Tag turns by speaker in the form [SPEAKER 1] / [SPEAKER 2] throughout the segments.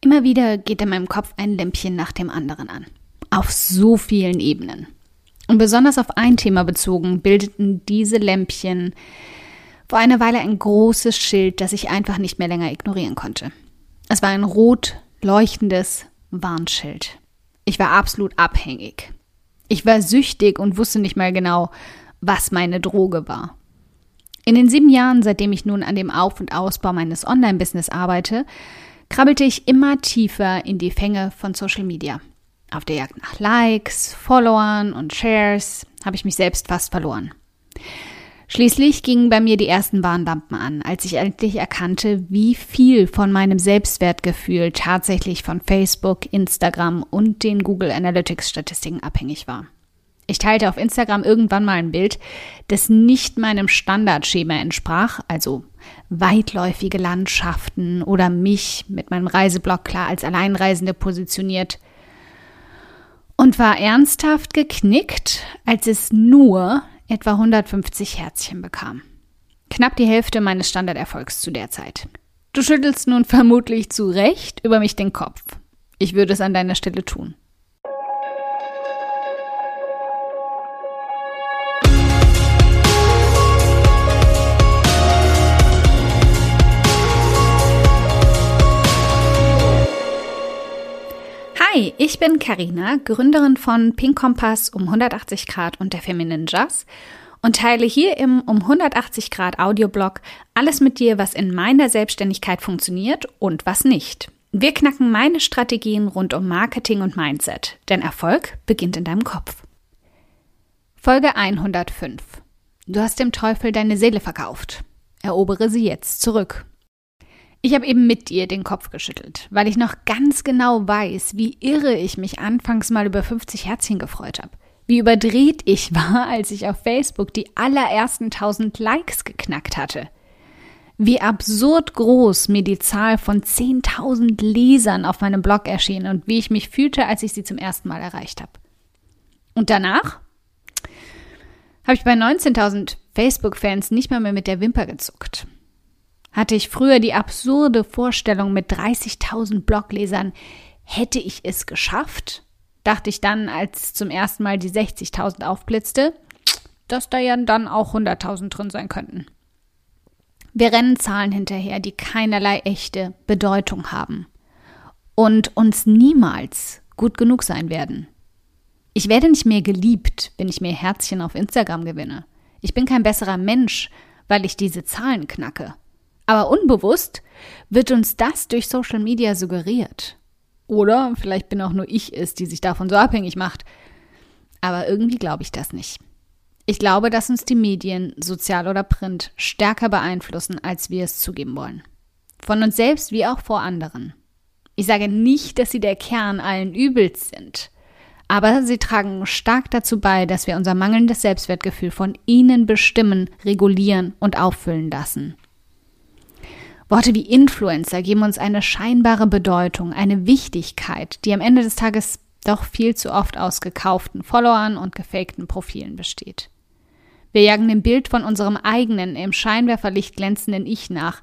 [SPEAKER 1] Immer wieder geht in meinem Kopf ein Lämpchen nach dem anderen an. Auf so vielen Ebenen. Und besonders auf ein Thema bezogen bildeten diese Lämpchen vor einer Weile ein großes Schild, das ich einfach nicht mehr länger ignorieren konnte. Es war ein rot leuchtendes Warnschild. Ich war absolut abhängig. Ich war süchtig und wusste nicht mal genau, was meine Droge war. In den sieben Jahren, seitdem ich nun an dem Auf- und Ausbau meines Online-Business arbeite, krabbelte ich immer tiefer in die Fänge von Social Media. Auf der Jagd nach Likes, Followern und Shares habe ich mich selbst fast verloren. Schließlich gingen bei mir die ersten Warnlampen an, als ich endlich erkannte, wie viel von meinem Selbstwertgefühl tatsächlich von Facebook, Instagram und den Google Analytics Statistiken abhängig war. Ich teilte auf Instagram irgendwann mal ein Bild, das nicht meinem Standardschema entsprach, also weitläufige Landschaften oder mich mit meinem Reiseblog klar als Alleinreisende positioniert und war ernsthaft geknickt, als es nur etwa 150 Herzchen bekam. Knapp die Hälfte meines Standarderfolgs zu der Zeit. Du schüttelst nun vermutlich zu Recht über mich den Kopf. Ich würde es an deiner Stelle tun. Hi, ich bin Karina, Gründerin von Pink Kompass um 180 Grad und der Feminine Jazz und teile hier im um 180 Grad Audioblog alles mit dir, was in meiner Selbstständigkeit funktioniert und was nicht. Wir knacken meine Strategien rund um Marketing und Mindset, denn Erfolg beginnt in deinem Kopf. Folge 105. Du hast dem Teufel deine Seele verkauft. Erobere sie jetzt zurück. Ich habe eben mit dir den Kopf geschüttelt, weil ich noch ganz genau weiß, wie irre ich mich anfangs mal über 50 Herzchen gefreut habe. Wie überdreht ich war, als ich auf Facebook die allerersten 1000 Likes geknackt hatte. Wie absurd groß mir die Zahl von 10.000 Lesern auf meinem Blog erschien und wie ich mich fühlte, als ich sie zum ersten Mal erreicht habe. Und danach habe ich bei 19.000 Facebook-Fans nicht mal mehr mit der Wimper gezuckt. Hatte ich früher die absurde Vorstellung mit 30.000 Bloglesern, hätte ich es geschafft? Dachte ich dann, als zum ersten Mal die 60.000 aufblitzte, dass da ja dann auch 100.000 drin sein könnten. Wir rennen Zahlen hinterher, die keinerlei echte Bedeutung haben und uns niemals gut genug sein werden. Ich werde nicht mehr geliebt, wenn ich mir Herzchen auf Instagram gewinne. Ich bin kein besserer Mensch, weil ich diese Zahlen knacke. Aber unbewusst wird uns das durch Social Media suggeriert. Oder vielleicht bin auch nur ich es, die sich davon so abhängig macht. Aber irgendwie glaube ich das nicht. Ich glaube, dass uns die Medien, sozial oder print, stärker beeinflussen, als wir es zugeben wollen. Von uns selbst wie auch vor anderen. Ich sage nicht, dass sie der Kern allen Übels sind. Aber sie tragen stark dazu bei, dass wir unser mangelndes Selbstwertgefühl von ihnen bestimmen, regulieren und auffüllen lassen. Worte wie Influencer geben uns eine scheinbare Bedeutung, eine Wichtigkeit, die am Ende des Tages doch viel zu oft aus gekauften Followern und gefakten Profilen besteht. Wir jagen dem Bild von unserem eigenen, im Scheinwerferlicht glänzenden Ich nach,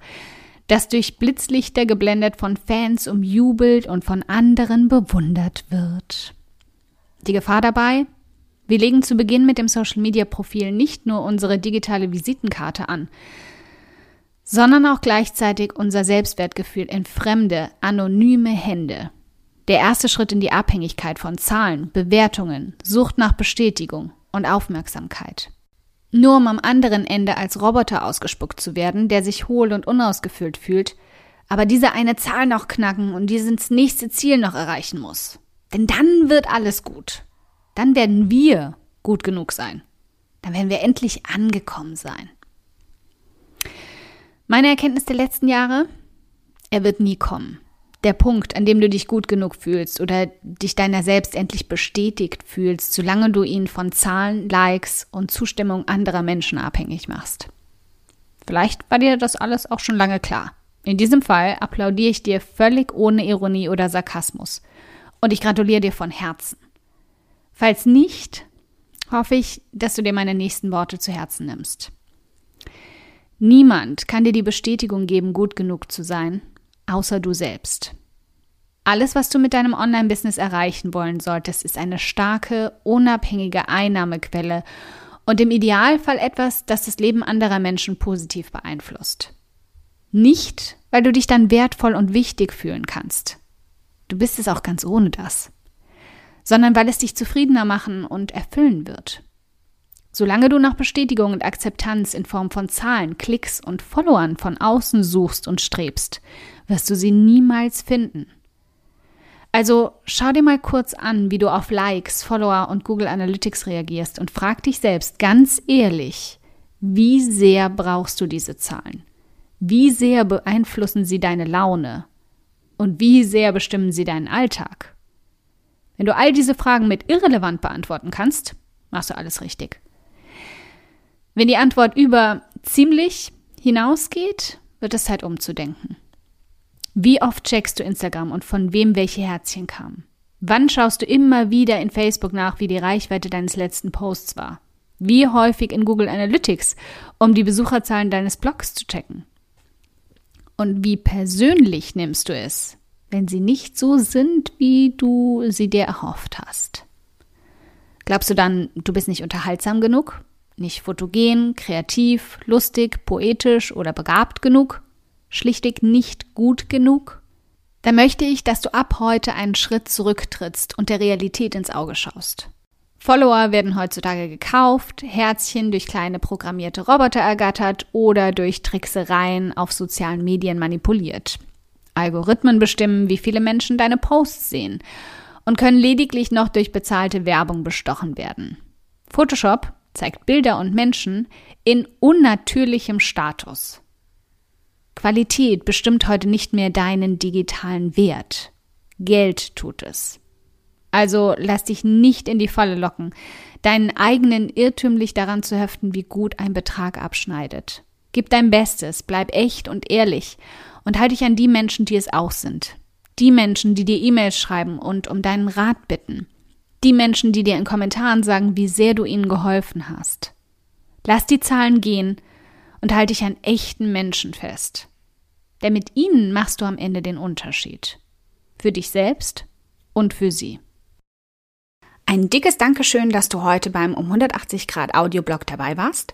[SPEAKER 1] das durch Blitzlichter geblendet von Fans umjubelt und von anderen bewundert wird. Die Gefahr dabei? Wir legen zu Beginn mit dem Social Media Profil nicht nur unsere digitale Visitenkarte an, sondern auch gleichzeitig unser Selbstwertgefühl in fremde, anonyme Hände. Der erste Schritt in die Abhängigkeit von Zahlen, Bewertungen, Sucht nach Bestätigung und Aufmerksamkeit. Nur um am anderen Ende als Roboter ausgespuckt zu werden, der sich hohl und unausgefüllt fühlt, aber diese eine Zahl noch knacken und dieses nächste Ziel noch erreichen muss. Denn dann wird alles gut. Dann werden wir gut genug sein. Dann werden wir endlich angekommen sein. Meine Erkenntnis der letzten Jahre? Er wird nie kommen. Der Punkt, an dem du dich gut genug fühlst oder dich deiner selbst endlich bestätigt fühlst, solange du ihn von Zahlen, Likes und Zustimmung anderer Menschen abhängig machst. Vielleicht war dir das alles auch schon lange klar. In diesem Fall applaudiere ich dir völlig ohne Ironie oder Sarkasmus. Und ich gratuliere dir von Herzen. Falls nicht, hoffe ich, dass du dir meine nächsten Worte zu Herzen nimmst. Niemand kann dir die Bestätigung geben, gut genug zu sein, außer du selbst. Alles, was du mit deinem Online-Business erreichen wollen solltest, ist eine starke, unabhängige Einnahmequelle und im Idealfall etwas, das das Leben anderer Menschen positiv beeinflusst. Nicht, weil du dich dann wertvoll und wichtig fühlen kannst. Du bist es auch ganz ohne das. Sondern weil es dich zufriedener machen und erfüllen wird. Solange du nach Bestätigung und Akzeptanz in Form von Zahlen, Klicks und Followern von außen suchst und strebst, wirst du sie niemals finden. Also schau dir mal kurz an, wie du auf Likes, Follower und Google Analytics reagierst und frag dich selbst ganz ehrlich, wie sehr brauchst du diese Zahlen? Wie sehr beeinflussen sie deine Laune? Und wie sehr bestimmen sie deinen Alltag? Wenn du all diese Fragen mit irrelevant beantworten kannst, machst du alles richtig. Wenn die Antwort über ziemlich hinausgeht, wird es Zeit umzudenken. Wie oft checkst du Instagram und von wem welche Herzchen kamen? Wann schaust du immer wieder in Facebook nach, wie die Reichweite deines letzten Posts war? Wie häufig in Google Analytics, um die Besucherzahlen deines Blogs zu checken? Und wie persönlich nimmst du es, wenn sie nicht so sind, wie du sie dir erhofft hast? Glaubst du dann, du bist nicht unterhaltsam genug, nicht fotogen, kreativ, lustig, poetisch oder begabt genug? schlichtig nicht gut genug? Dann möchte ich, dass du ab heute einen Schritt zurücktrittst und der Realität ins Auge schaust. Follower werden heutzutage gekauft, Herzchen durch kleine programmierte Roboter ergattert oder durch Tricksereien auf sozialen Medien manipuliert. Algorithmen bestimmen, wie viele Menschen deine Posts sehen und können lediglich noch durch bezahlte Werbung bestochen werden. Photoshop zeigt Bilder und Menschen in unnatürlichem Status. Qualität bestimmt heute nicht mehr deinen digitalen Wert. Geld tut es. Also lass dich nicht in die Falle locken, deinen eigenen irrtümlich daran zu heften, wie gut ein Betrag abschneidet. Gib dein Bestes, bleib echt und ehrlich und halte dich an die Menschen, die es auch sind. Die Menschen, die dir E-Mails schreiben und um deinen Rat bitten. Die Menschen, die dir in Kommentaren sagen, wie sehr du ihnen geholfen hast. Lass die Zahlen gehen und halte dich an echten Menschen fest. Denn mit ihnen machst du am Ende den Unterschied. Für dich selbst und für sie. Ein dickes Dankeschön, dass du heute beim um 180 Grad Audioblog dabei warst.